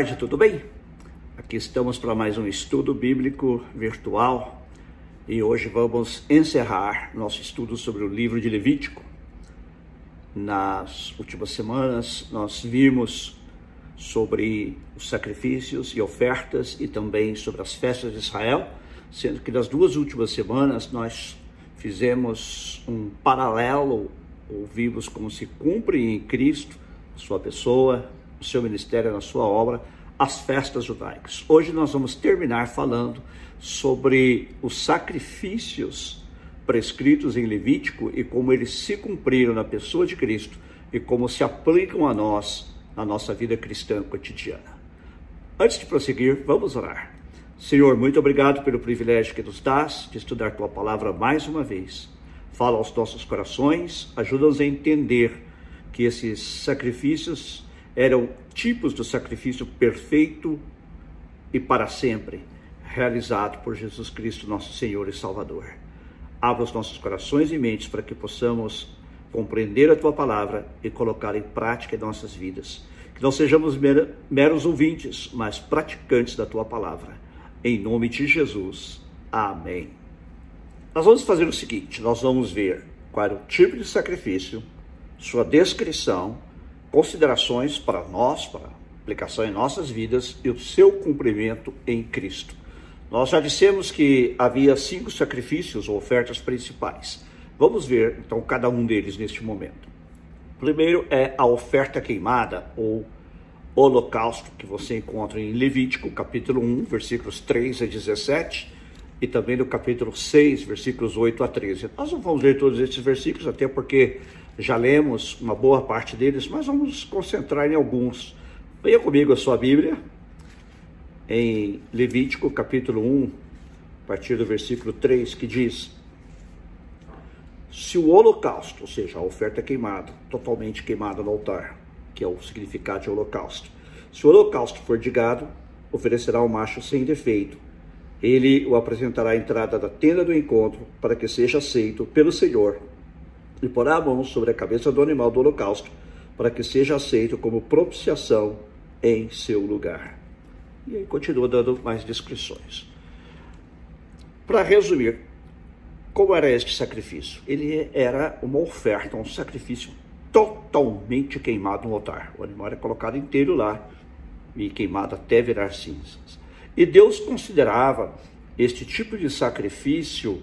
Tarde, tudo bem? Aqui estamos para mais um estudo bíblico virtual e hoje vamos encerrar nosso estudo sobre o livro de Levítico. Nas últimas semanas nós vimos sobre os sacrifícios e ofertas e também sobre as festas de Israel, sendo que nas duas últimas semanas nós fizemos um paralelo, ouvimos como se cumpre em Cristo, sua pessoa, o seu ministério, na sua obra, as festas judaicas. Hoje nós vamos terminar falando sobre os sacrifícios prescritos em Levítico e como eles se cumpriram na pessoa de Cristo e como se aplicam a nós na nossa vida cristã cotidiana. Antes de prosseguir, vamos orar. Senhor, muito obrigado pelo privilégio que nos dás de estudar tua palavra mais uma vez. Fala aos nossos corações, ajuda-nos a entender que esses sacrifícios eram tipos do sacrifício perfeito e para sempre, realizado por Jesus Cristo, nosso Senhor e Salvador. Abra os nossos corações e mentes para que possamos compreender a tua palavra e colocar em prática em nossas vidas. Que não sejamos meros ouvintes, mas praticantes da tua palavra. Em nome de Jesus. Amém. Nós vamos fazer o seguinte: nós vamos ver qual é o tipo de sacrifício, sua descrição considerações para nós, para aplicação em nossas vidas e o seu cumprimento em Cristo. Nós já dissemos que havia cinco sacrifícios ou ofertas principais. Vamos ver então cada um deles neste momento. Primeiro é a oferta queimada ou holocausto que você encontra em Levítico, capítulo 1, versículos 3 a 17, e também no capítulo 6, versículos 8 a 13. Nós não vamos ler todos esses versículos, até porque já lemos uma boa parte deles, mas vamos concentrar em alguns. Leia comigo a sua Bíblia, em Levítico capítulo 1, a partir do versículo 3, que diz: Se o holocausto, ou seja, a oferta queimada, totalmente queimada no altar, que é o significado de holocausto, se o holocausto for de gado, oferecerá o um macho sem defeito. Ele o apresentará à entrada da tenda do encontro para que seja aceito pelo Senhor e porá a mão sobre a cabeça do animal do holocausto, para que seja aceito como propiciação em seu lugar. E aí continua dando mais descrições. Para resumir, como era este sacrifício? Ele era uma oferta, um sacrifício totalmente queimado no altar. O animal era colocado inteiro lá e queimado até virar cinzas. E Deus considerava este tipo de sacrifício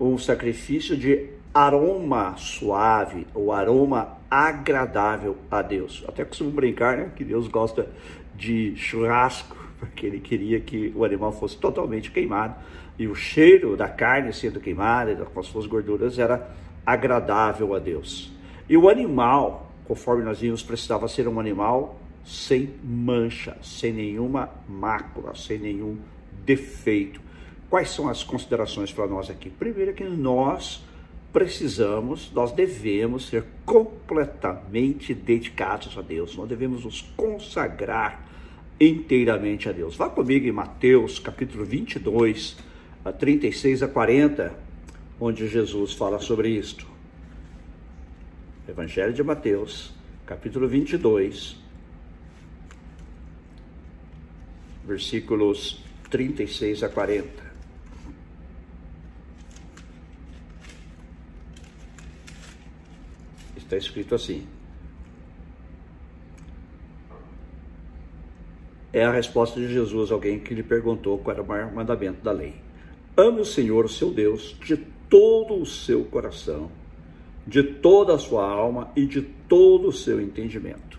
um sacrifício de aroma suave, o aroma agradável a Deus. Até costumo brincar, né, que Deus gosta de churrasco, porque ele queria que o animal fosse totalmente queimado e o cheiro da carne sendo queimada, com as suas gorduras, era agradável a Deus. E o animal, conforme nós vimos, precisava ser um animal sem mancha, sem nenhuma mácula, sem nenhum defeito. Quais são as considerações para nós aqui? Primeiro é que nós precisamos, nós devemos ser completamente dedicados a Deus, nós devemos nos consagrar inteiramente a Deus. Vá comigo em Mateus capítulo 22, a 36 a 40, onde Jesus fala sobre isto. Evangelho de Mateus, capítulo 22, versículos 36 a 40. Está escrito assim. É a resposta de Jesus a alguém que lhe perguntou qual era o maior mandamento da lei. Ame o Senhor, seu Deus, de todo o seu coração, de toda a sua alma e de todo o seu entendimento.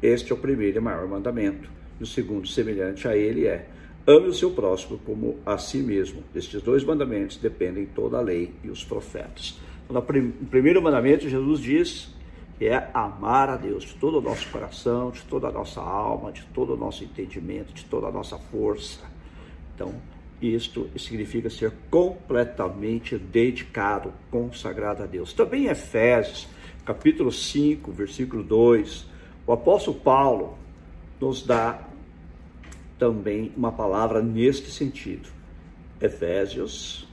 Este é o primeiro e maior mandamento. E o segundo, semelhante a ele, é: ame o seu próximo como a si mesmo. Estes dois mandamentos dependem toda a lei e os profetas. No primeiro mandamento, Jesus diz que é amar a Deus de todo o nosso coração, de toda a nossa alma, de todo o nosso entendimento, de toda a nossa força. Então, isto significa ser completamente dedicado, consagrado a Deus. Também em Efésios, capítulo 5, versículo 2, o apóstolo Paulo nos dá também uma palavra neste sentido. Efésios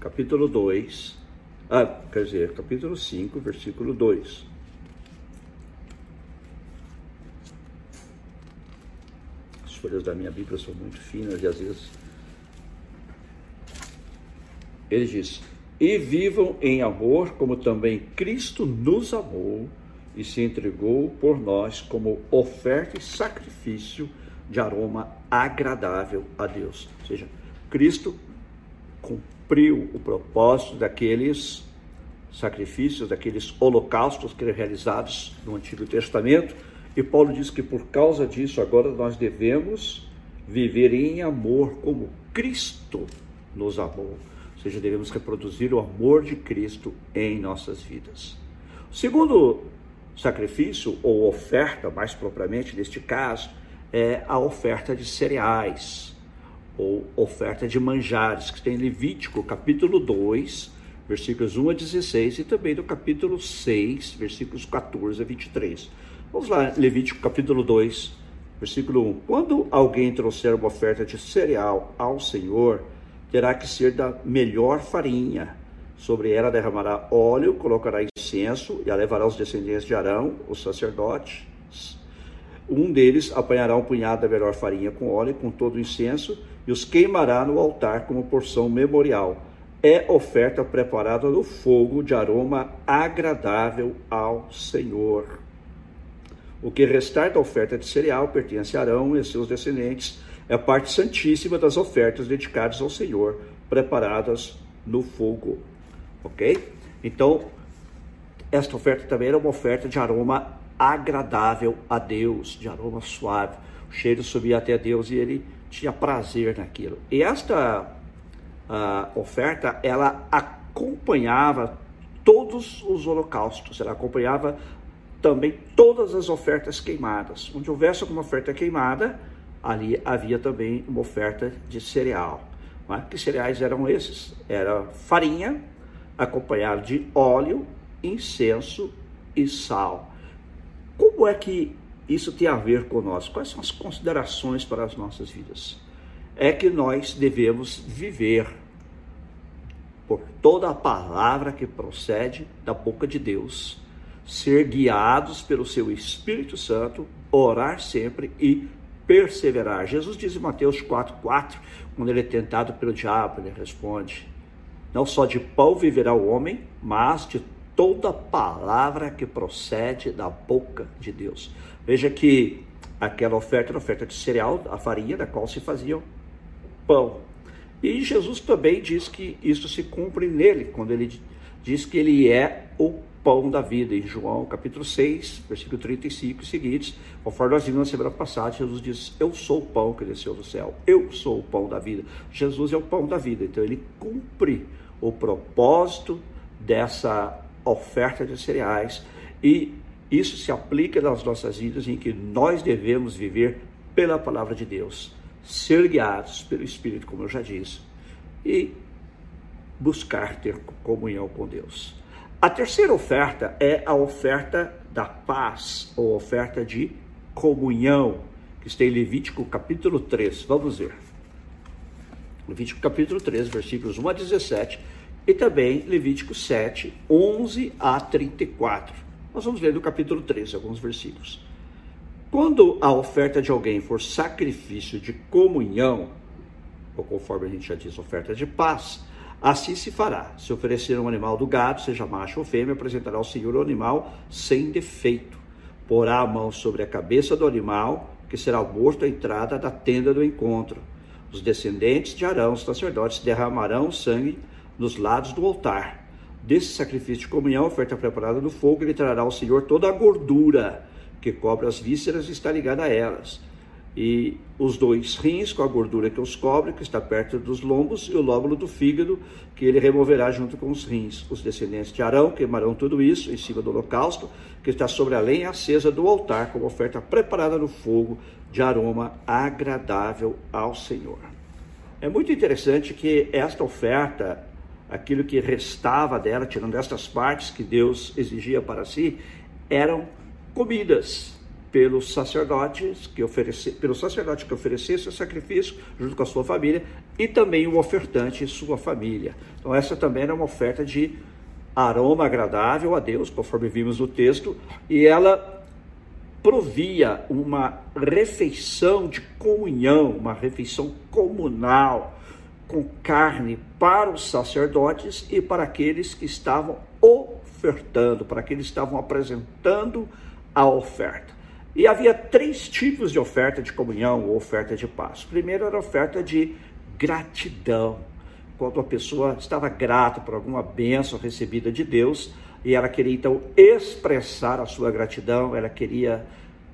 capítulo 2, ah, quer dizer, capítulo 5, versículo 2. As folhas da minha Bíblia são muito finas e às vezes. Ele diz: E vivam em amor, como também Cristo nos amou e se entregou por nós como oferta e sacrifício de aroma agradável a Deus. Ou seja, Cristo com o propósito daqueles sacrifícios, daqueles holocaustos que eram realizados no Antigo Testamento, e Paulo diz que por causa disso agora nós devemos viver em amor como Cristo nos amou. Ou seja, devemos reproduzir o amor de Cristo em nossas vidas. O segundo sacrifício, ou oferta, mais propriamente neste caso, é a oferta de cereais, ou oferta de manjares, que tem Levítico capítulo 2, versículos 1 a 16, e também no capítulo 6, versículos 14 a 23. Vamos lá, Levítico capítulo 2, versículo 1. Quando alguém trouxer uma oferta de cereal ao Senhor, terá que ser da melhor farinha. Sobre ela derramará óleo, colocará incenso e a levará aos descendentes de Arão, os sacerdotes. Um deles apanhará um punhado da melhor farinha com óleo, com todo o incenso, e os queimará no altar como porção memorial. É oferta preparada no fogo de aroma agradável ao Senhor. O que restar da oferta de cereal pertence a Arão e seus descendentes, é a parte santíssima das ofertas dedicadas ao Senhor, preparadas no fogo. Ok? Então, esta oferta também era uma oferta de aroma agradável a Deus, de aroma suave. O cheiro subia até Deus e ele tinha prazer naquilo. E esta uh, oferta, ela acompanhava todos os holocaustos, ela acompanhava também todas as ofertas queimadas. Onde houvesse alguma oferta queimada, ali havia também uma oferta de cereal. É? Que cereais eram esses? Era farinha, acompanhado de óleo, incenso e sal. Como é que isso tem a ver conosco? Quais são as considerações para as nossas vidas? É que nós devemos viver por toda a palavra que procede da boca de Deus ser guiados pelo seu Espírito Santo, orar sempre e perseverar. Jesus diz em Mateus 4,4, quando ele é tentado pelo diabo, ele responde: Não só de pão viverá o homem, mas de toda palavra que procede da boca de Deus. Veja que aquela oferta era oferta de cereal, a farinha da qual se fazia pão. E Jesus também diz que isso se cumpre nele, quando ele diz que ele é o pão da vida. Em João capítulo 6, versículo 35 e seguintes, conforme nós vimos na semana passada, Jesus diz: Eu sou o pão que desceu do céu, eu sou o pão da vida. Jesus é o pão da vida, então ele cumpre o propósito dessa oferta de cereais e isso se aplica nas nossas vidas em que nós devemos viver pela palavra de Deus, ser guiados pelo Espírito, como eu já disse, e buscar ter comunhão com Deus. A terceira oferta é a oferta da paz, ou oferta de comunhão, que está em Levítico capítulo 3. Vamos ver. Levítico capítulo 3, versículos 1 a 17, e também Levítico 7, 11 a 34. Nós vamos ler do capítulo 13 alguns versículos. Quando a oferta de alguém for sacrifício de comunhão, ou conforme a gente já diz, oferta de paz, Assim se fará. Se oferecer um animal do gado, seja macho ou fêmea, apresentará ao Senhor o animal sem defeito. Porá a mão sobre a cabeça do animal, que será morto à entrada da tenda do encontro. Os descendentes de Arão, os sacerdotes, derramarão sangue nos lados do altar. Desse sacrifício de comunhão, oferta preparada no fogo, ele trará ao Senhor toda a gordura que cobre as vísceras e está ligada a elas e os dois rins com a gordura que os cobre, que está perto dos lombos, e o lóbulo do fígado, que ele removerá junto com os rins. Os descendentes de Arão queimarão tudo isso em cima do holocausto, que está sobre a lenha acesa do altar, como oferta preparada no fogo de aroma agradável ao Senhor. É muito interessante que esta oferta, aquilo que restava dela, tirando estas partes que Deus exigia para si, eram comidas pelos sacerdotes que oferece, pelo sacerdote que oferecesse o sacrifício junto com a sua família e também o ofertante e sua família. Então essa também era uma oferta de aroma agradável a Deus, conforme vimos no texto, e ela provia uma refeição de comunhão, uma refeição comunal com carne para os sacerdotes e para aqueles que estavam ofertando, para aqueles que estavam apresentando a oferta. E havia três tipos de oferta de comunhão ou oferta de paz. Primeiro era a oferta de gratidão, quando a pessoa estava grata por alguma bênção recebida de Deus e ela queria então expressar a sua gratidão, ela queria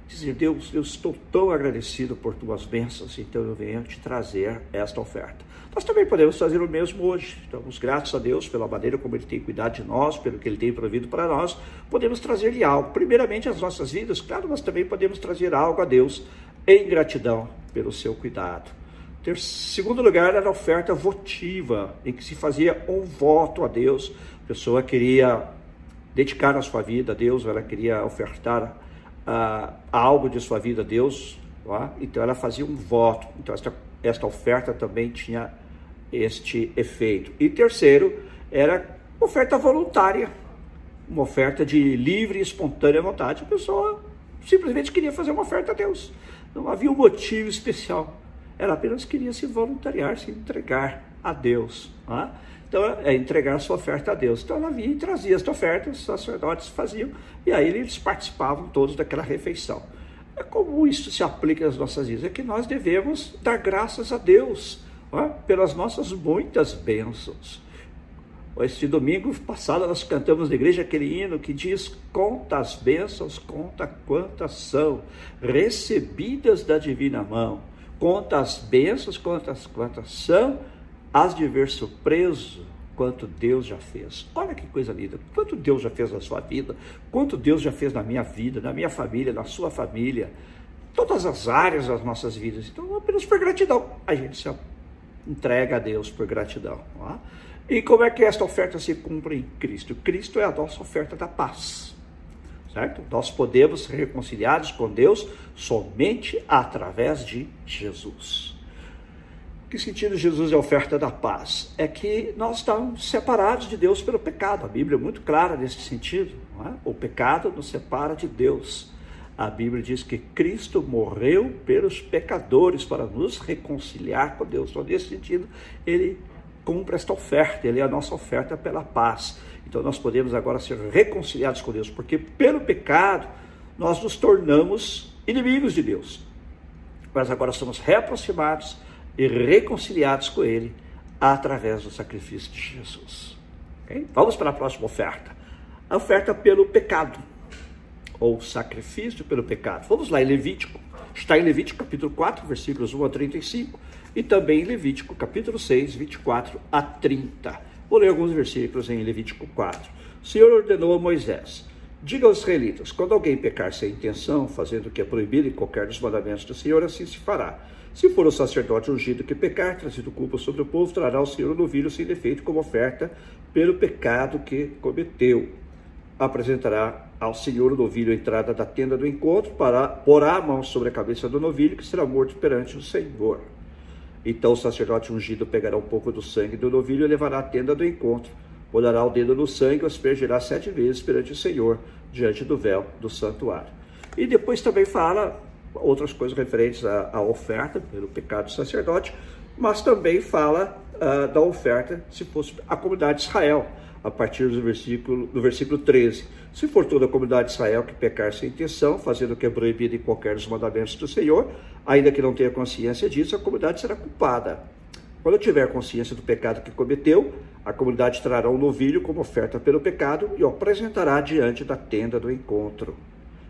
dizer: Deus, eu estou tão agradecido por tuas bênçãos, então eu venho te trazer esta oferta. Nós também podemos fazer o mesmo hoje. Estamos gratos a Deus pela maneira como Ele tem cuidado de nós, pelo que Ele tem provido para nós. Podemos trazer-lhe algo, primeiramente as nossas vidas, claro, mas também podemos trazer algo a Deus em gratidão pelo seu cuidado. Ter, segundo lugar, era a oferta votiva, em que se fazia um voto a Deus. A pessoa queria dedicar a sua vida a Deus, ela queria ofertar uh, algo de sua vida a Deus, tá? então ela fazia um voto. Então, esta, esta oferta também tinha este efeito. E terceiro, era oferta voluntária, uma oferta de livre e espontânea vontade. A pessoa simplesmente queria fazer uma oferta a Deus. Não havia um motivo especial. Ela apenas queria se voluntariar, se entregar a Deus. Tá? Então, é entregar sua oferta a Deus. Então, ela vinha e trazia esta oferta, os sacerdotes faziam, e aí eles participavam todos daquela refeição. É como isso se aplica às nossas vidas? É que nós devemos dar graças a Deus ó, pelas nossas muitas bênçãos. Este domingo passado nós cantamos na igreja aquele hino que diz: Conta as bênçãos, conta quantas são, recebidas da divina mão. Conta as bênçãos, quantas quantas são, as de ver surpreso quanto Deus já fez. Olha que coisa linda. Quanto Deus já fez na sua vida, quanto Deus já fez na minha vida, na minha família, na sua família, todas as áreas das nossas vidas. Então, apenas por gratidão, a gente se entrega a Deus por gratidão. É? E como é que esta oferta se cumpre em Cristo? Cristo é a nossa oferta da paz. Certo? Nós podemos ser reconciliados com Deus somente através de Jesus. Que sentido Jesus é oferta da paz? É que nós estamos separados de Deus pelo pecado. A Bíblia é muito clara nesse sentido. É? O pecado nos separa de Deus. A Bíblia diz que Cristo morreu pelos pecadores para nos reconciliar com Deus. Então, nesse sentido, ele cumpre esta oferta, ele é a nossa oferta pela paz. Então, nós podemos agora ser reconciliados com Deus, porque pelo pecado nós nos tornamos inimigos de Deus. Mas agora somos reaproximados e reconciliados com Ele através do sacrifício de Jesus. Okay? Vamos para a próxima oferta. A oferta pelo pecado ou sacrifício pelo pecado. Vamos lá em Levítico. Está em Levítico capítulo 4, versículos 1 a 35 e também em Levítico capítulo 6, 24 a 30. Vou ler alguns versículos em Levítico 4. O Senhor ordenou a Moisés: Diga aos israelitas: quando alguém pecar sem intenção, fazendo o que é proibido em qualquer dos mandamentos do Senhor, assim se fará. Se for o sacerdote ungido que pecar, trazido culpa sobre o povo, trará o Senhor o novilho sem defeito como oferta pelo pecado que cometeu. Apresentará ao senhor o novilho a entrada da tenda do encontro, para, porá a mão sobre a cabeça do novilho, que será morto perante o Senhor. Então o sacerdote ungido pegará um pouco do sangue do novilho e levará à tenda do encontro. Molhará o dedo no sangue e o aspergirá sete vezes perante o Senhor, diante do véu do santuário. E depois também fala outras coisas referentes à, à oferta pelo pecado do sacerdote, mas também fala uh, da oferta se fosse a comunidade de Israel a partir do versículo, do versículo 13. Se for toda a comunidade de Israel que pecar sem intenção, fazendo o que é proibido em qualquer dos mandamentos do Senhor, ainda que não tenha consciência disso, a comunidade será culpada. Quando tiver consciência do pecado que cometeu, a comunidade trará um novilho como oferta pelo pecado e o apresentará diante da tenda do encontro.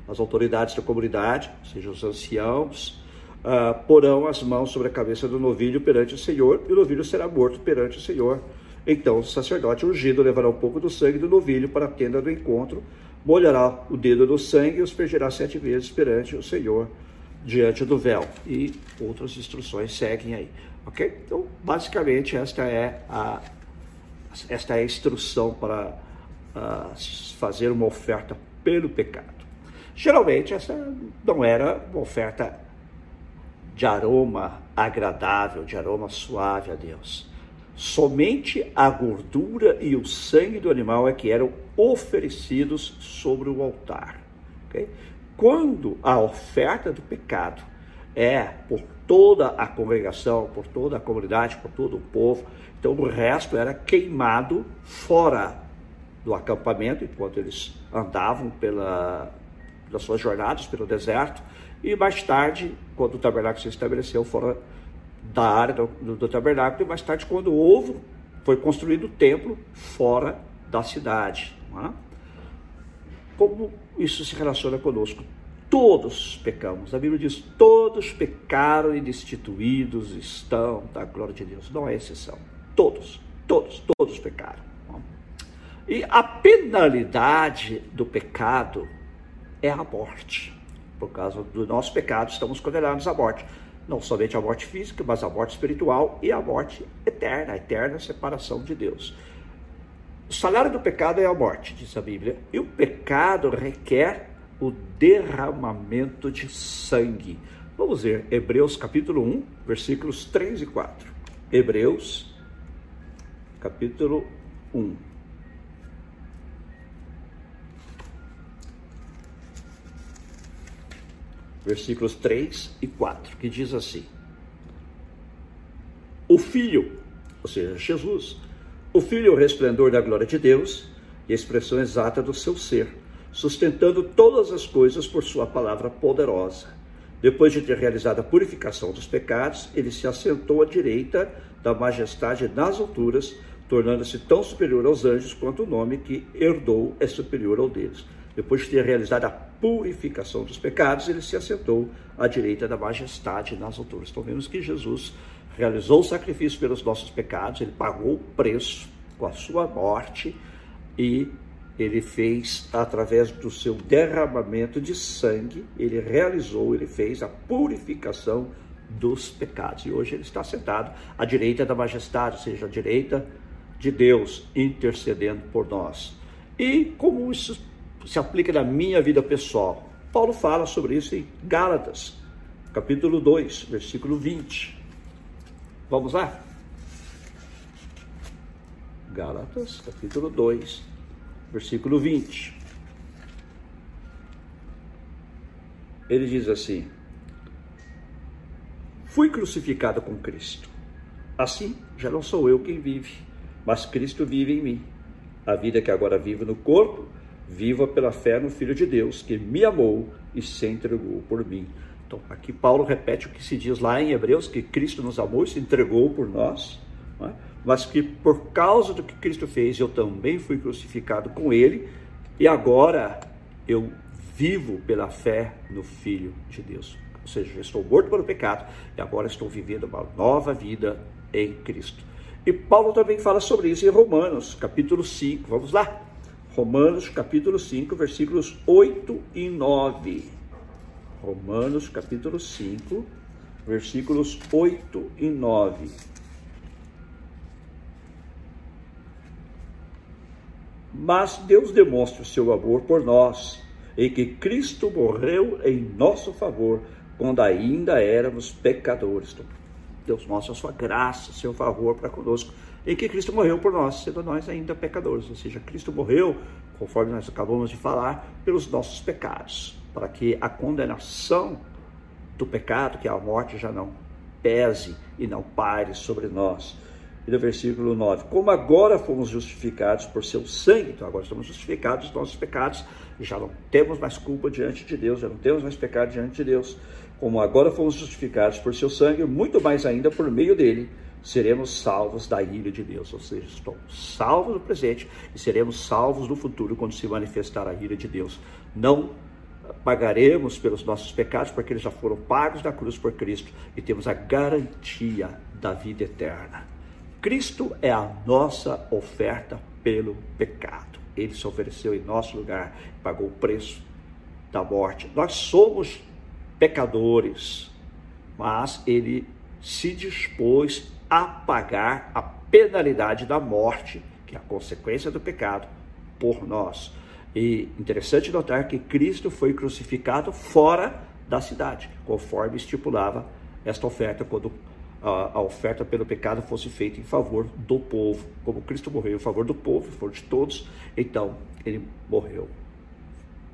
As autoridades da comunidade, seja os anciãos, uh, porão as mãos sobre a cabeça do novilho perante o Senhor, e o novilho será morto perante o Senhor. Então o sacerdote ungido levará um pouco do sangue do novilho para a tenda do encontro, molhará o dedo no sangue e os perderá sete vezes perante o Senhor, diante do véu. E outras instruções seguem aí. Ok? Então, basicamente, esta é a, esta é a instrução para uh, fazer uma oferta pelo pecado. Geralmente, essa não era uma oferta de aroma agradável, de aroma suave a Deus Somente a gordura e o sangue do animal é que eram oferecidos sobre o altar. Okay? quando a oferta do pecado é por toda a congregação, por toda a comunidade, por todo o povo, então o resto era queimado fora do acampamento, enquanto eles andavam pela, das suas jornadas pelo deserto, e mais tarde, quando o tabernáculo se estabeleceu fora da área do, do, tabernáculo, e mais tarde, quando houve, foi construído o templo fora da cidade. É? Como isso se relaciona conosco? Todos pecamos. A Bíblia diz: todos pecaram e destituídos estão da glória de Deus. Não é exceção. Todos, todos, todos pecaram. E a penalidade do pecado é a morte. Por causa do nosso pecado, estamos condenados à morte. Não somente a morte física, mas a morte espiritual e a morte eterna, a eterna separação de Deus. O salário do pecado é a morte, diz a Bíblia, e o pecado requer o derramamento de sangue. Vamos ver Hebreus capítulo 1, versículos 3 e 4. Hebreus capítulo 1. Versículos 3 e 4, que diz assim: O Filho, ou seja, Jesus, o Filho é o resplendor da glória de Deus e a expressão exata do seu ser, sustentando todas as coisas por sua palavra poderosa. Depois de ter realizado a purificação dos pecados, ele se assentou à direita da majestade nas alturas, tornando-se tão superior aos anjos quanto o nome que herdou é superior ao deles. Depois de ter realizado a purificação dos pecados, ele se assentou à direita da majestade nas alturas. Então vemos que Jesus realizou o sacrifício pelos nossos pecados, ele pagou o preço com a sua morte e ele fez através do seu derramamento de sangue, ele realizou, ele fez a purificação dos pecados. E hoje ele está sentado à direita da majestade, ou seja, à direita de Deus, intercedendo por nós. E como isso se aplica na minha vida pessoal. Paulo fala sobre isso em Gálatas, capítulo 2, versículo 20. Vamos lá? Gálatas, capítulo 2, versículo 20. Ele diz assim: Fui crucificado com Cristo. Assim, já não sou eu quem vive, mas Cristo vive em mim. A vida que agora vivo no corpo, Viva pela fé no Filho de Deus, que me amou e se entregou por mim. Então, aqui Paulo repete o que se diz lá em Hebreus, que Cristo nos amou e se entregou por nós, é? mas que por causa do que Cristo fez, eu também fui crucificado com ele, e agora eu vivo pela fé no Filho de Deus. Ou seja, eu estou morto pelo pecado e agora estou vivendo uma nova vida em Cristo. E Paulo também fala sobre isso em Romanos, capítulo 5. Vamos lá? Romanos capítulo 5, versículos 8 e 9. Romanos capítulo 5, versículos 8 e 9. Mas Deus demonstra o seu amor por nós, em que Cristo morreu em nosso favor, quando ainda éramos pecadores. Então, Deus mostra a sua graça, seu favor para conosco em que Cristo morreu por nós, sendo nós ainda pecadores. Ou seja, Cristo morreu, conforme nós acabamos de falar, pelos nossos pecados, para que a condenação do pecado, que é a morte, já não pese e não pare sobre nós. E no versículo 9: Como agora fomos justificados por seu sangue, então agora estamos justificados dos nossos pecados, já não temos mais culpa diante de Deus, já não temos mais pecado diante de Deus. Como agora fomos justificados por seu sangue, muito mais ainda por meio dele seremos salvos da ira de Deus, ou seja, estamos salvos no presente e seremos salvos no futuro quando se manifestar a ira de Deus. Não pagaremos pelos nossos pecados, porque eles já foram pagos na cruz por Cristo e temos a garantia da vida eterna. Cristo é a nossa oferta pelo pecado. Ele se ofereceu em nosso lugar, pagou o preço da morte. Nós somos pecadores, mas ele se dispôs a pagar a penalidade da morte, que é a consequência do pecado, por nós. E interessante notar que Cristo foi crucificado fora da cidade, conforme estipulava esta oferta, quando a, a, oferta pelo pecado fosse feita em favor do povo. Como Cristo morreu em favor do povo, em favor de todos, então ele morreu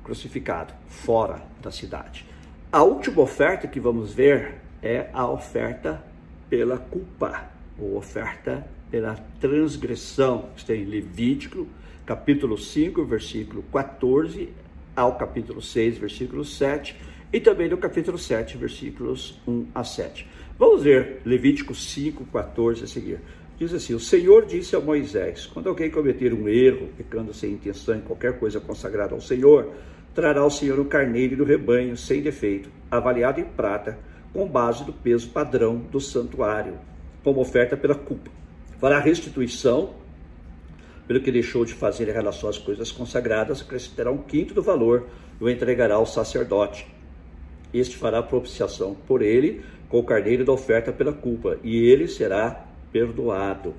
crucificado fora da cidade. A última oferta que vamos ver é a oferta pela culpa, ou oferta pela transgressão. Está em Levítico, capítulo 5, versículo 14 ao capítulo 6, versículo 7, e também no capítulo 7, versículos 1 a 7. Vamos ver Levítico 5, 14 a seguir. Diz assim: O Senhor disse a Moisés: Quando alguém cometer um erro, pecando sem intenção em qualquer coisa consagrada ao Senhor, trará o Senhor o carneiro do rebanho sem defeito, avaliado em prata, com base do peso padrão do santuário, como oferta pela culpa. Fará restituição pelo que deixou de fazer em relação às coisas consagradas, acrescentará um quinto do valor e o entregará ao sacerdote. Este fará propiciação por ele com o carneiro da oferta pela culpa, e ele será perdoado.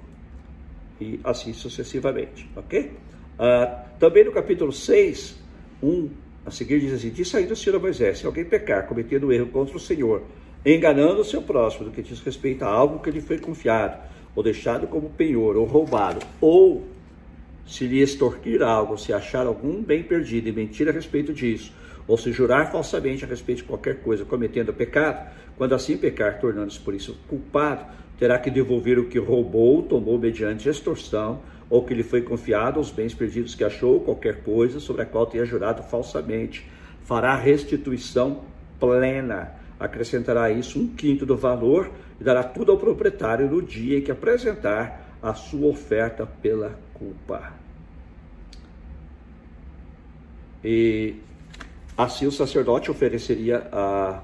E assim sucessivamente, ok? Ah, também no capítulo 6, 1 a seguir diz assim: Diz ainda o Senhor a Moisés: Se alguém pecar, cometendo erro contra o Senhor, enganando o seu próximo, do que diz respeito a algo que lhe foi confiado, ou deixado como penhor, ou roubado, ou se lhe extorquir algo, se achar algum bem perdido e mentir a respeito disso, ou se jurar falsamente a respeito de qualquer coisa, cometendo pecado, quando assim pecar, tornando-se por isso culpado, terá que devolver o que roubou, tomou mediante extorsão, ou que lhe foi confiado os bens perdidos que achou, qualquer coisa sobre a qual tenha jurado falsamente. Fará restituição plena, acrescentará isso um quinto do valor e dará tudo ao proprietário no dia em que apresentar a sua oferta pela culpa. E assim o sacerdote ofereceria a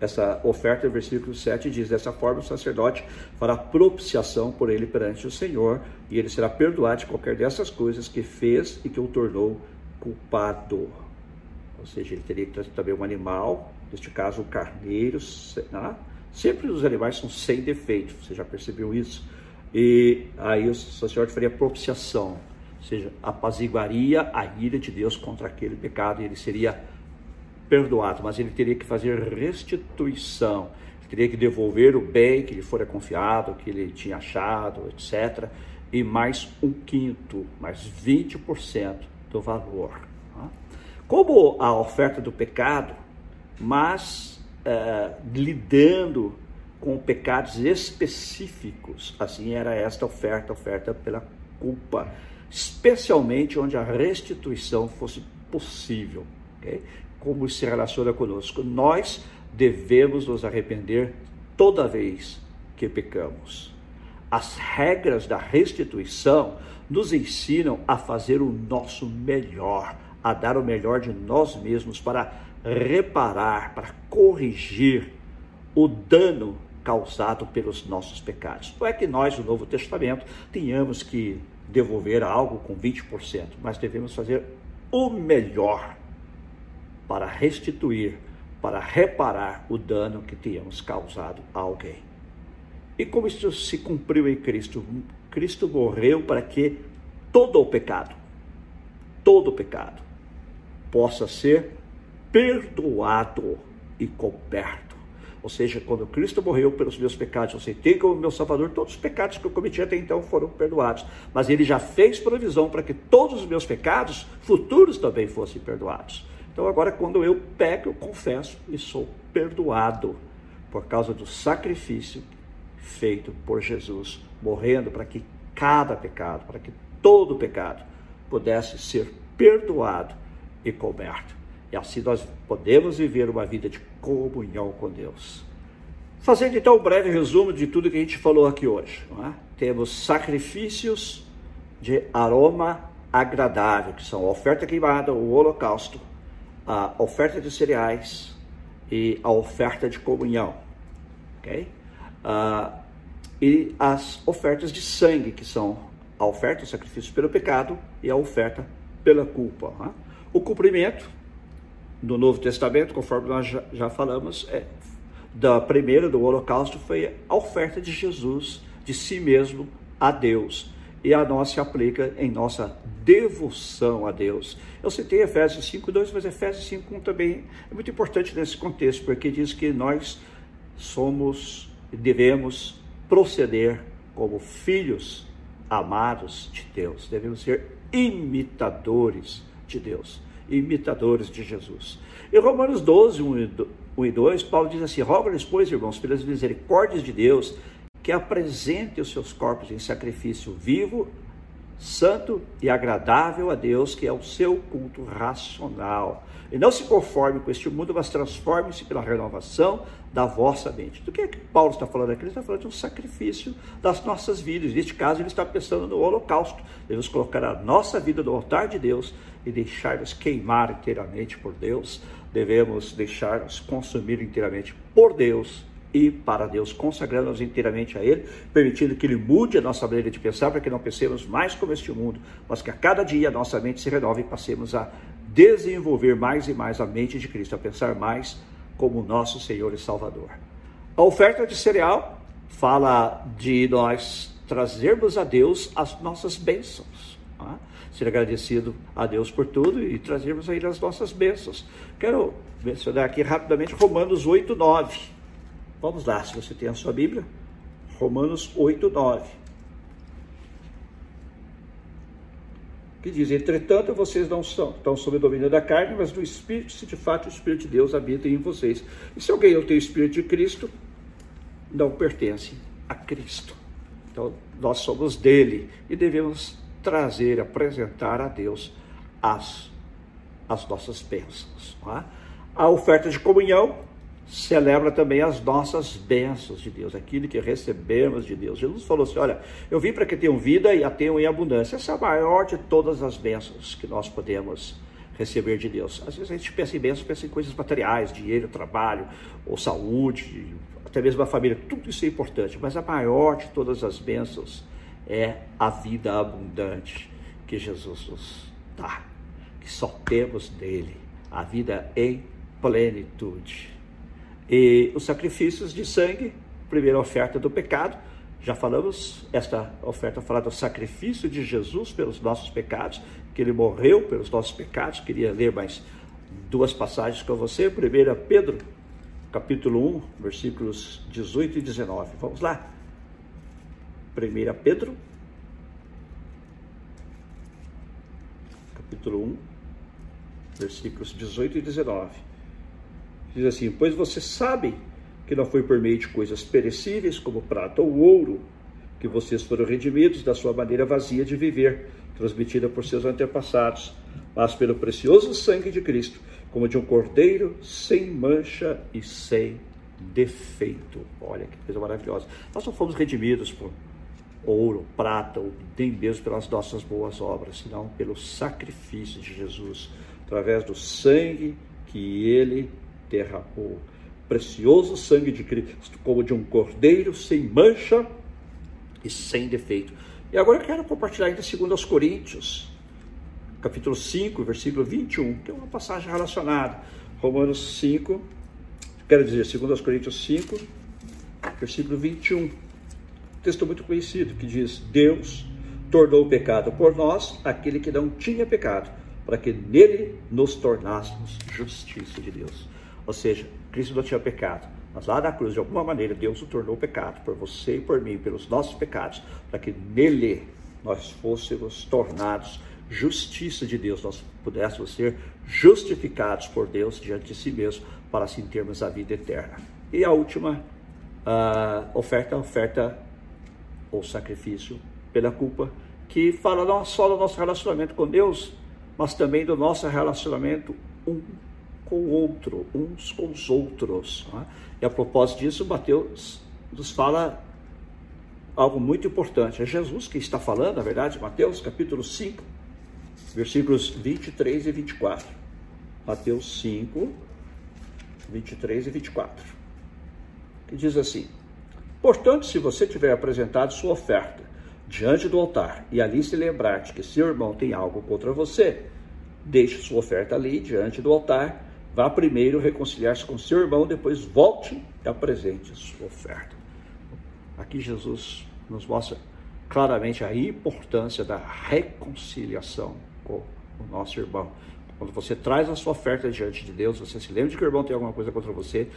essa oferta, versículo 7 diz: Dessa forma o sacerdote fará propiciação por ele perante o Senhor, e ele será perdoado de qualquer dessas coisas que fez e que o tornou culpado. Ou seja, ele teria que trazer também um animal, neste caso o carneiro. Né? Sempre os animais são sem defeito, você já percebeu isso? E aí o sacerdote faria propiciação, ou seja, apaziguaria a ira de Deus contra aquele pecado, e ele seria perdoado, mas ele teria que fazer restituição, ele teria que devolver o bem que lhe fora confiado, que ele tinha achado, etc. E mais um quinto, mais 20% do valor. Tá? Como a oferta do pecado, mas é, lidando com pecados específicos, assim era esta oferta, oferta pela culpa, especialmente onde a restituição fosse possível. Okay? como se relaciona conosco. Nós devemos nos arrepender toda vez que pecamos. As regras da restituição nos ensinam a fazer o nosso melhor, a dar o melhor de nós mesmos para reparar, para corrigir o dano causado pelos nossos pecados. Não é que nós, no Novo Testamento, tenhamos que devolver algo com 20%, mas devemos fazer o melhor para restituir, para reparar o dano que tínhamos causado a alguém. E como isso se cumpriu em Cristo? Cristo morreu para que todo o pecado, todo o pecado, possa ser perdoado e coberto. Ou seja, quando Cristo morreu pelos meus pecados, eu aceitei como meu Salvador, todos os pecados que eu cometi até então foram perdoados. Mas Ele já fez provisão para que todos os meus pecados futuros também fossem perdoados. Então agora quando eu peco, eu confesso e sou perdoado por causa do sacrifício feito por Jesus, morrendo para que cada pecado, para que todo pecado pudesse ser perdoado e coberto. E assim nós podemos viver uma vida de comunhão com Deus. Fazendo então um breve resumo de tudo que a gente falou aqui hoje. É? Temos sacrifícios de aroma agradável, que são a oferta queimada, o holocausto, a oferta de cereais e a oferta de comunhão, ok? Uh, e as ofertas de sangue, que são a oferta, o sacrifício pelo pecado e a oferta pela culpa. Né? O cumprimento do Novo Testamento, conforme nós já, já falamos, é, da primeira, do holocausto, foi a oferta de Jesus, de si mesmo a Deus e a nós se aplica em nossa devoção a Deus. Eu citei Efésios 5:2, mas Efésios 5:1 também é muito importante nesse contexto, porque diz que nós somos e devemos proceder como filhos amados de Deus. Devemos ser imitadores de Deus. Imitadores de Jesus. Em Romanos 12, 1 e 2, Paulo diz assim: Rogo-lhes, pois, irmãos, pelas misericórdias de Deus, que apresente os seus corpos em sacrifício vivo, santo e agradável a Deus, que é o seu culto racional. E não se conforme com este mundo, mas transforme-se pela renovação da vossa mente. Do que é que Paulo está falando aqui? Ele está falando de um sacrifício das nossas vidas. Neste caso, ele está pensando no holocausto. Devemos colocar a nossa vida no altar de Deus e deixar-nos queimar inteiramente por Deus. Devemos deixar-nos consumir inteiramente por Deus e para Deus, consagrando-nos inteiramente a Ele, permitindo que Ele mude a nossa maneira de pensar, para que não pensemos mais como este mundo, mas que a cada dia a nossa mente se renove e passemos a desenvolver mais e mais a mente de Cristo, a pensar mais como nosso Senhor e Salvador. A oferta de cereal fala de nós trazermos a Deus as nossas bênçãos. Tá? Ser agradecido a Deus por tudo e trazermos a Ele as nossas bênçãos. Quero mencionar aqui rapidamente Romanos 8, 9 Vamos lá, se você tem a sua Bíblia, Romanos 8, 9. Que diz: Entretanto, vocês não são, estão sob o domínio da carne, mas do Espírito, se de fato o Espírito de Deus habita em vocês. E se alguém não tem o Espírito de Cristo, não pertence a Cristo. Então, nós somos dele e devemos trazer, apresentar a Deus as, as nossas bênçãos. É? A oferta de comunhão celebra também as nossas bênçãos de Deus, aquilo que recebemos de Deus. Jesus falou assim: Olha, eu vim para que tenham vida e a tenham em abundância. Essa é a maior de todas as bênçãos que nós podemos receber de Deus. Às vezes a gente pensa em bênçãos, pensa em coisas materiais, dinheiro, trabalho, ou saúde, até mesmo a família, tudo isso é importante, mas a maior de todas as bênçãos é a vida abundante que Jesus nos dá, que só temos dele, a vida em plenitude. E os sacrifícios de sangue, primeira oferta do pecado, já falamos, esta oferta fala do sacrifício de Jesus pelos nossos pecados, que ele morreu pelos nossos pecados. Queria ler mais duas passagens com você. Primeira Pedro, capítulo 1, versículos 18 e 19. Vamos lá. Primeira Pedro, capítulo 1, versículos 18 e 19. Diz assim: Pois você sabe que não foi por meio de coisas perecíveis, como prata ou ouro, que vocês foram redimidos da sua maneira vazia de viver, transmitida por seus antepassados, mas pelo precioso sangue de Cristo, como de um cordeiro sem mancha e sem defeito. Olha que coisa maravilhosa. Nós não fomos redimidos por ouro, prata, ou nem mesmo pelas nossas boas obras, senão pelo sacrifício de Jesus, através do sangue que ele derramou precioso sangue de Cristo, como de um cordeiro sem mancha e sem defeito. E agora eu quero compartilhar ainda segundo aos Coríntios, capítulo 5, versículo 21, que é uma passagem relacionada. Romanos 5, quero dizer, segundo aos Coríntios 5, versículo 21. texto muito conhecido que diz: Deus tornou o pecado por nós aquele que não tinha pecado, para que nele nos tornássemos justiça de Deus. Ou seja, Cristo não tinha pecado, mas lá na cruz, de alguma maneira, Deus o tornou pecado por você e por mim, pelos nossos pecados, para que nele nós fôssemos tornados justiça de Deus, nós pudéssemos ser justificados por Deus diante de si mesmo, para assim termos a vida eterna. E a última uh, oferta, oferta ou sacrifício pela culpa, que fala não só do nosso relacionamento com Deus, mas também do nosso relacionamento um com o outro, uns com os outros. É? E a propósito disso, Mateus nos fala algo muito importante. É Jesus que está falando, na verdade, Mateus capítulo 5, versículos 23 e 24. Mateus 5, 23 e 24. Que diz assim: Portanto, se você tiver apresentado sua oferta diante do altar e ali se lembrar de que seu irmão tem algo contra você, deixe sua oferta ali diante do altar Vá primeiro reconciliar-se com seu irmão, depois volte e apresente a sua oferta. Aqui Jesus nos mostra claramente a importância da reconciliação com o nosso irmão. Quando você traz a sua oferta diante de Deus, você se lembra de que o irmão tem alguma coisa contra você,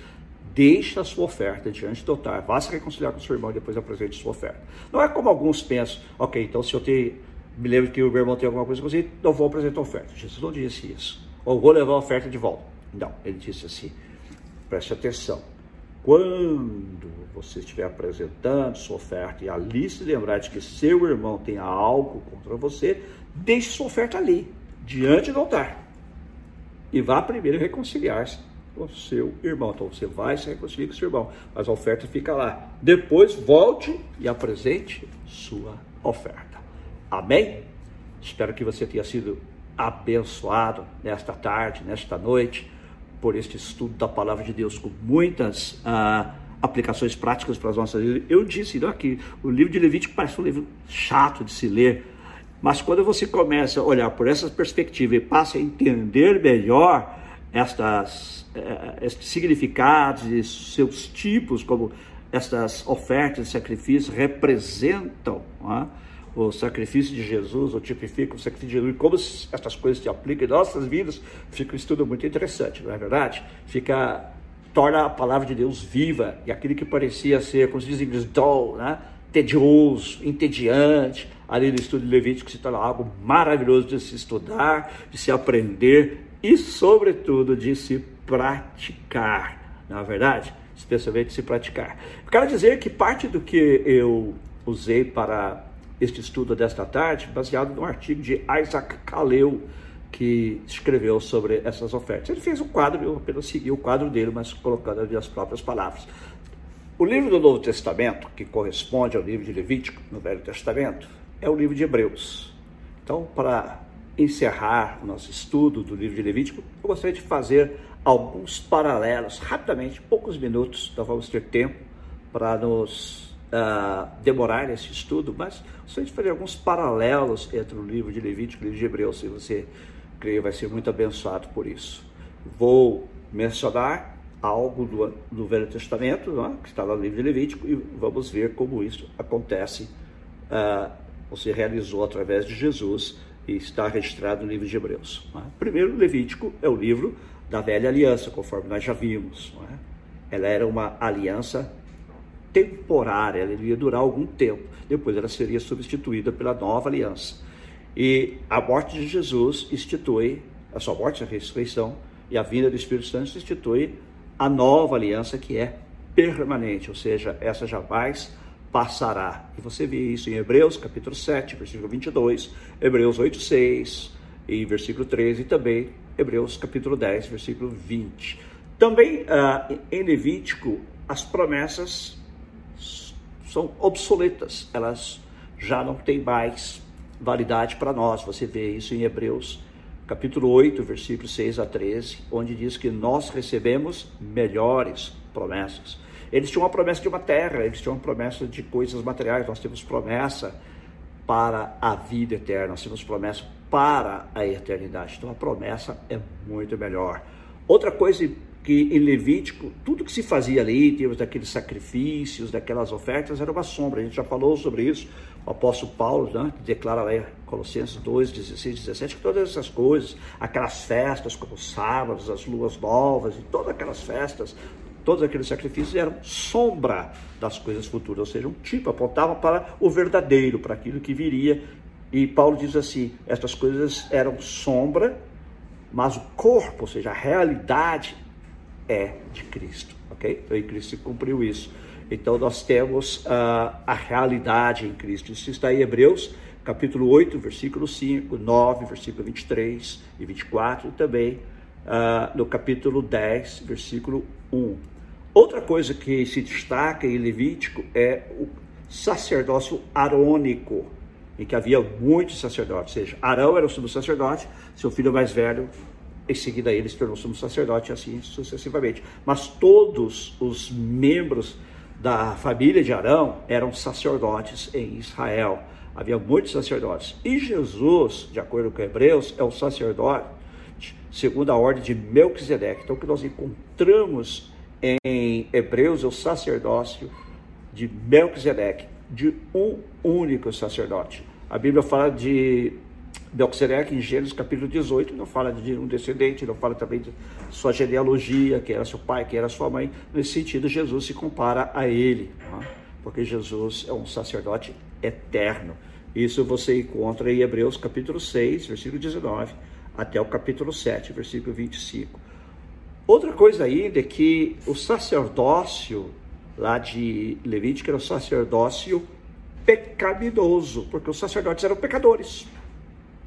deixa a sua oferta diante do altar, vá se reconciliar com seu irmão e depois apresente sua oferta. Não é como alguns pensam, ok, então se eu te, me lembro que o meu irmão tem alguma coisa com você, não vou apresentar a oferta. Jesus não disse isso. ou vou levar a oferta de volta. Não, ele disse assim: preste atenção. Quando você estiver apresentando sua oferta e ali se lembrar de que seu irmão tem algo contra você, deixe sua oferta ali, diante do altar. E vá primeiro reconciliar-se com seu irmão. Então você vai se reconciliar com seu irmão, mas a oferta fica lá. Depois volte e apresente sua oferta. Amém? Espero que você tenha sido abençoado nesta tarde, nesta noite por este estudo da palavra de Deus com muitas ah, aplicações práticas para as nossas vidas. Eu disse não, que o livro de Levítico parece um livro chato de se ler, mas quando você começa a olhar por essa perspectiva e passa a entender melhor estas, eh, estes significados e seus tipos, como estas ofertas e sacrifícios representam, não é? O sacrifício de Jesus, ou tipifica o sacrifício de Jesus, como essas coisas se aplicam em nossas vidas, fica um estudo muito interessante, não é verdade? Fica, torna a palavra de Deus viva, e aquilo que parecia ser, como se diz em inglês, dull, né? tedioso, entediante, ali no estudo Levítico se torna algo maravilhoso de se estudar, de se aprender e, sobretudo, de se praticar, não é verdade? Especialmente se praticar. Eu quero dizer que parte do que eu usei para este estudo desta tarde, baseado num artigo de Isaac Kaleu, que escreveu sobre essas ofertas. Ele fez um quadro, eu apenas segui o quadro dele, mas colocando ali as próprias palavras. O livro do Novo Testamento, que corresponde ao livro de Levítico no Velho Testamento, é o livro de Hebreus. Então, para encerrar o nosso estudo do livro de Levítico, eu gostaria de fazer alguns paralelos, rapidamente, poucos minutos, então vamos ter tempo para nos uh, demorar nesse estudo, mas se a gente fazer alguns paralelos entre o livro de Levítico e o livro de Hebreus, se você creio vai ser muito abençoado por isso. Vou mencionar algo do, do Velho Testamento, é? que está no livro de Levítico, e vamos ver como isso acontece, uh, ou se realizou através de Jesus e está registrado no livro de Hebreus. É? Primeiro, Levítico é o livro da velha aliança, conforme nós já vimos. É? Ela era uma aliança temporária, ela iria durar algum tempo. Depois ela seria substituída pela nova aliança. E a morte de Jesus institui, a sua morte, a ressurreição e a vinda do Espírito Santo institui a nova aliança que é permanente, ou seja, essa jamais passará. E você vê isso em Hebreus capítulo 7, versículo 22, Hebreus 8, 6 e versículo 13 e também Hebreus capítulo 10, versículo 20. Também uh, em Levítico, as promessas são obsoletas, elas já não têm mais validade para nós. Você vê isso em Hebreus capítulo 8, versículos 6 a 13, onde diz que nós recebemos melhores promessas. Eles tinham uma promessa de uma terra, eles tinham uma promessa de coisas materiais, nós temos promessa para a vida eterna, nós temos promessa para a eternidade. Então a promessa é muito melhor. Outra coisa que em Levítico, tudo que se fazia ali, em termos daqueles sacrifícios, daquelas ofertas, era uma sombra. A gente já falou sobre isso. O apóstolo Paulo né, declara lá em Colossenses 2, 16, 17, que todas essas coisas, aquelas festas como os sábados, as luas novas, e todas aquelas festas, todos aqueles sacrifícios eram sombra das coisas futuras, ou seja, um tipo, apontavam para o verdadeiro, para aquilo que viria. E Paulo diz assim: estas coisas eram sombra, mas o corpo, ou seja, a realidade é de Cristo, ok? Então, em Cristo cumpriu isso. Então, nós temos uh, a realidade em Cristo. Isso está em Hebreus, capítulo 8, versículo 5, 9, versículo 23 e 24, e também uh, no capítulo 10, versículo 1. Outra coisa que se destaca em Levítico é o sacerdócio arônico, em que havia muitos sacerdotes, ou seja, Arão era o sumo sacerdote, seu filho mais velho em seguida ele se tornou sumo sacerdote, assim sucessivamente. Mas todos os membros da família de Arão eram sacerdotes em Israel. Havia muitos sacerdotes. E Jesus, de acordo com Hebreus, é o sacerdote segundo a ordem de Melquisedeque. Então, o que nós encontramos em Hebreus é o sacerdócio de Melquisedeque, de um único sacerdote. A Bíblia fala de Melquisedeque, em Gênesis capítulo 18, não fala de um descendente, não fala também de sua genealogia, que era seu pai, que era sua mãe. Nesse sentido, Jesus se compara a ele, tá? porque Jesus é um sacerdote eterno. Isso você encontra em Hebreus capítulo 6, versículo 19 até o capítulo 7, versículo 25. Outra coisa ainda é que o sacerdócio lá de Levítico era o sacerdócio pecaminoso, porque os sacerdotes eram pecadores,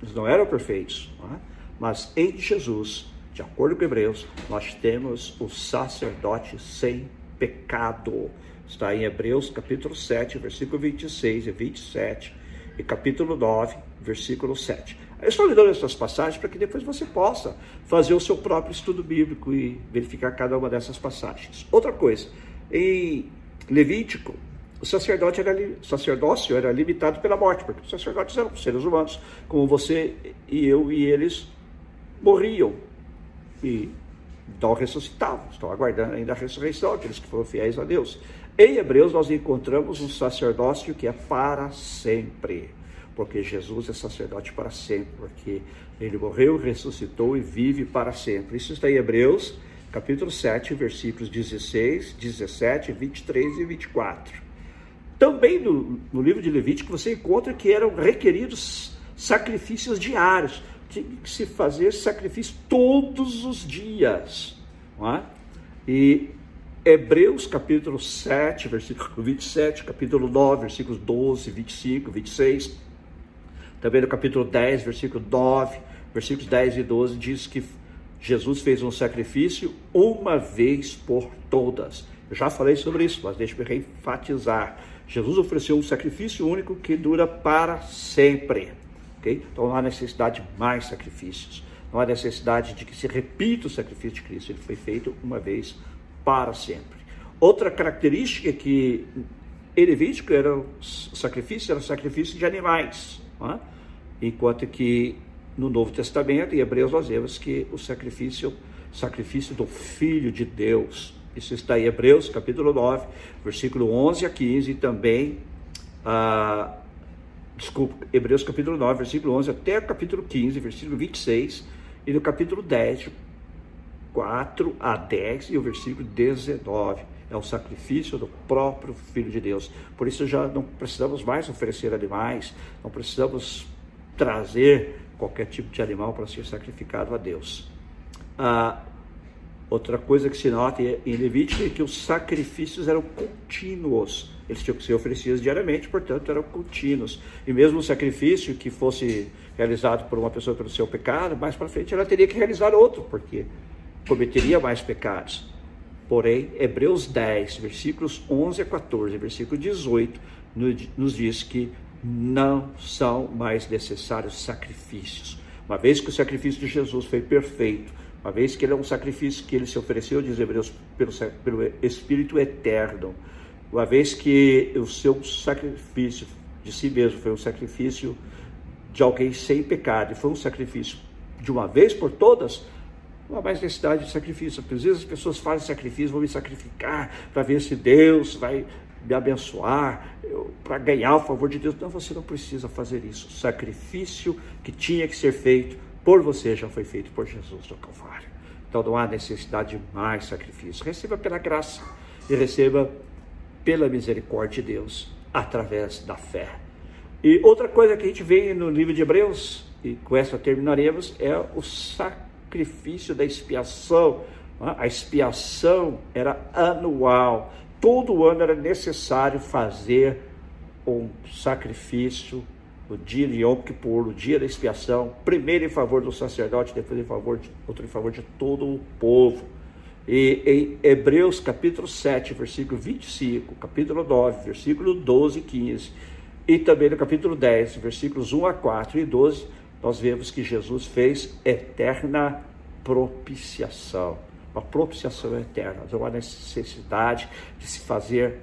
eles não eram perfeitos. Não é? Mas em Jesus, de acordo com Hebreus, nós temos o sacerdote sem pecado. Está em Hebreus capítulo 7, versículo 26 e 27, e capítulo 9, versículo 7. Eu estou lhe dando essas passagens para que depois você possa fazer o seu próprio estudo bíblico e verificar cada uma dessas passagens. Outra coisa, em Levítico, o sacerdote era, sacerdócio era limitado pela morte, porque os sacerdotes eram seres humanos, como você e eu e eles morriam e então ressuscitavam, estão aguardando ainda a ressurreição, aqueles que foram fiéis a Deus. Em Hebreus nós encontramos um sacerdócio que é para sempre, porque Jesus é sacerdote para sempre, porque ele morreu, ressuscitou e vive para sempre. Isso está em Hebreus, capítulo 7, versículos 16, 17, 23 e 24. Também no, no livro de Levítico você encontra que eram requeridos sacrifícios diários, tinha que se fazer sacrifício todos os dias. Não é? E Hebreus capítulo 7, versículo 27, capítulo 9, versículos 12, 25, 26. Também no capítulo 10, versículo 9, versículos 10 e 12, diz que Jesus fez um sacrifício uma vez por todas. Eu já falei sobre isso, mas deixe-me reenfatizar. Jesus ofereceu um sacrifício único que dura para sempre. Okay? Então não há necessidade de mais sacrifícios. Não há necessidade de que se repita o sacrifício de Cristo. Ele foi feito uma vez para sempre. Outra característica que em Levítico era o sacrifício, era o sacrifício de animais. É? Enquanto que no Novo Testamento, em Hebreus, nós vemos que o sacrifício, sacrifício do Filho de Deus, isso está em Hebreus, capítulo 9, versículo 11 a 15, e também, ah, desculpa, Hebreus capítulo 9, versículo 11 até o capítulo 15, versículo 26, e no capítulo 10, 4 a 10 e o versículo 19. É o sacrifício do próprio Filho de Deus. Por isso já não precisamos mais oferecer animais, não precisamos trazer qualquer tipo de animal para ser sacrificado a Deus. Ah, Outra coisa que se nota em Levítico é que os sacrifícios eram contínuos. Eles tinham que ser oferecidos diariamente, portanto, eram contínuos. E mesmo o sacrifício que fosse realizado por uma pessoa pelo seu pecado, mais para frente ela teria que realizar outro, porque cometeria mais pecados. Porém, Hebreus 10, versículos 11 a 14, versículo 18, nos diz que não são mais necessários sacrifícios. Uma vez que o sacrifício de Jesus foi perfeito, uma vez que ele é um sacrifício que ele se ofereceu, diz Hebreus, pelo, pelo Espírito eterno, uma vez que o seu sacrifício de si mesmo foi um sacrifício de alguém sem pecado, e foi um sacrifício de uma vez por todas, não há mais necessidade de sacrifício. Às vezes as pessoas fazem sacrifício, vão me sacrificar para ver se Deus vai me abençoar, para ganhar o favor de Deus. Não, você não precisa fazer isso. O sacrifício que tinha que ser feito por você já foi feito por Jesus no Calvário. Então não há necessidade de mais sacrifício. Receba pela graça e receba pela misericórdia de Deus através da fé. E outra coisa que a gente vê no livro de Hebreus, e com essa terminaremos, é o sacrifício da expiação. A expiação era anual. Todo ano era necessário fazer um sacrifício o dia de Yom Kippur, o dia da expiação, primeiro em favor do sacerdote, depois em favor de, outro em favor de todo o povo. E em Hebreus capítulo 7, versículo 25, capítulo 9, versículo 12 e 15, e também no capítulo 10, versículos 1 a 4 e 12, nós vemos que Jesus fez eterna propiciação. Uma propiciação eterna. Não há necessidade de se fazer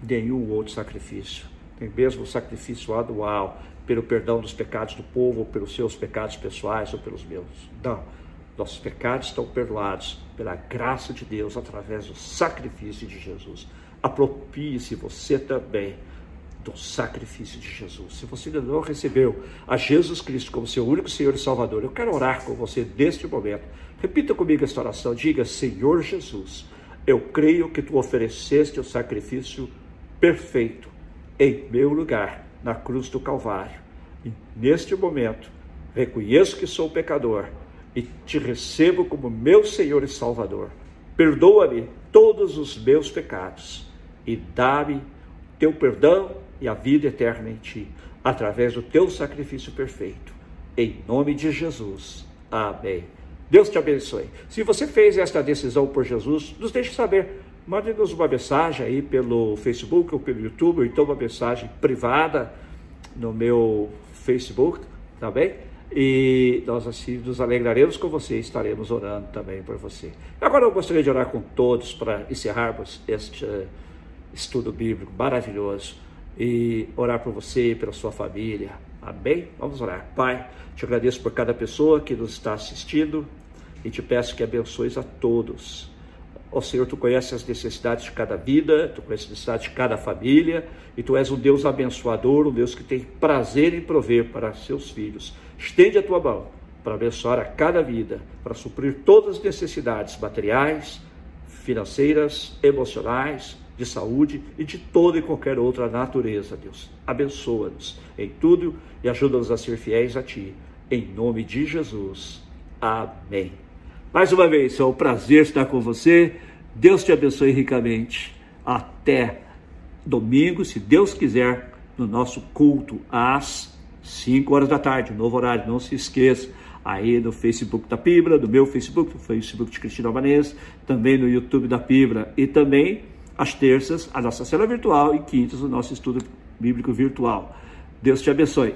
nenhum outro sacrifício. Tem mesmo o sacrifício anual pelo perdão dos pecados do povo, ou pelos seus pecados pessoais, ou pelos meus. Não. Nossos pecados estão perdoados pela graça de Deus através do sacrifício de Jesus. Apropie-se você também do sacrifício de Jesus. Se você ainda não recebeu a Jesus Cristo como seu único Senhor e Salvador, eu quero orar com você neste momento. Repita comigo esta oração. Diga: Senhor Jesus, eu creio que tu ofereceste o sacrifício perfeito em meu lugar na cruz do Calvário. E neste momento, reconheço que sou pecador e te recebo como meu Senhor e Salvador. Perdoa-me todos os meus pecados e dá-me teu perdão e a vida eterna em ti, através do teu sacrifício perfeito. Em nome de Jesus. Amém. Deus te abençoe. Se você fez esta decisão por Jesus, nos deixe saber. Mande-nos uma mensagem aí pelo Facebook ou pelo YouTube, ou então uma mensagem privada no meu Facebook, tá bem? E nós assim nos alegraremos com você estaremos orando também por você. Agora eu gostaria de orar com todos para encerrarmos este uh, estudo bíblico maravilhoso e orar por você pela sua família. Amém? Vamos orar. Pai, te agradeço por cada pessoa que nos está assistindo e te peço que abençoes a todos. Ó oh, Senhor, tu conheces as necessidades de cada vida, tu conheces as necessidades de cada família, e tu és um Deus abençoador, um Deus que tem prazer em prover para seus filhos. Estende a tua mão para abençoar a cada vida, para suprir todas as necessidades materiais, financeiras, emocionais, de saúde e de toda e qualquer outra natureza, Deus. Abençoa-nos em tudo e ajuda-nos a ser fiéis a Ti. Em nome de Jesus. Amém. Mais uma vez, é um prazer estar com você. Deus te abençoe ricamente. Até domingo, se Deus quiser, no nosso culto às 5 horas da tarde, novo horário, não se esqueça. Aí no Facebook da Pibra, do meu Facebook, no Facebook de Cristina Albanês, também no YouTube da Pibra e também às terças a nossa cela virtual e quintas o nosso estudo bíblico virtual. Deus te abençoe.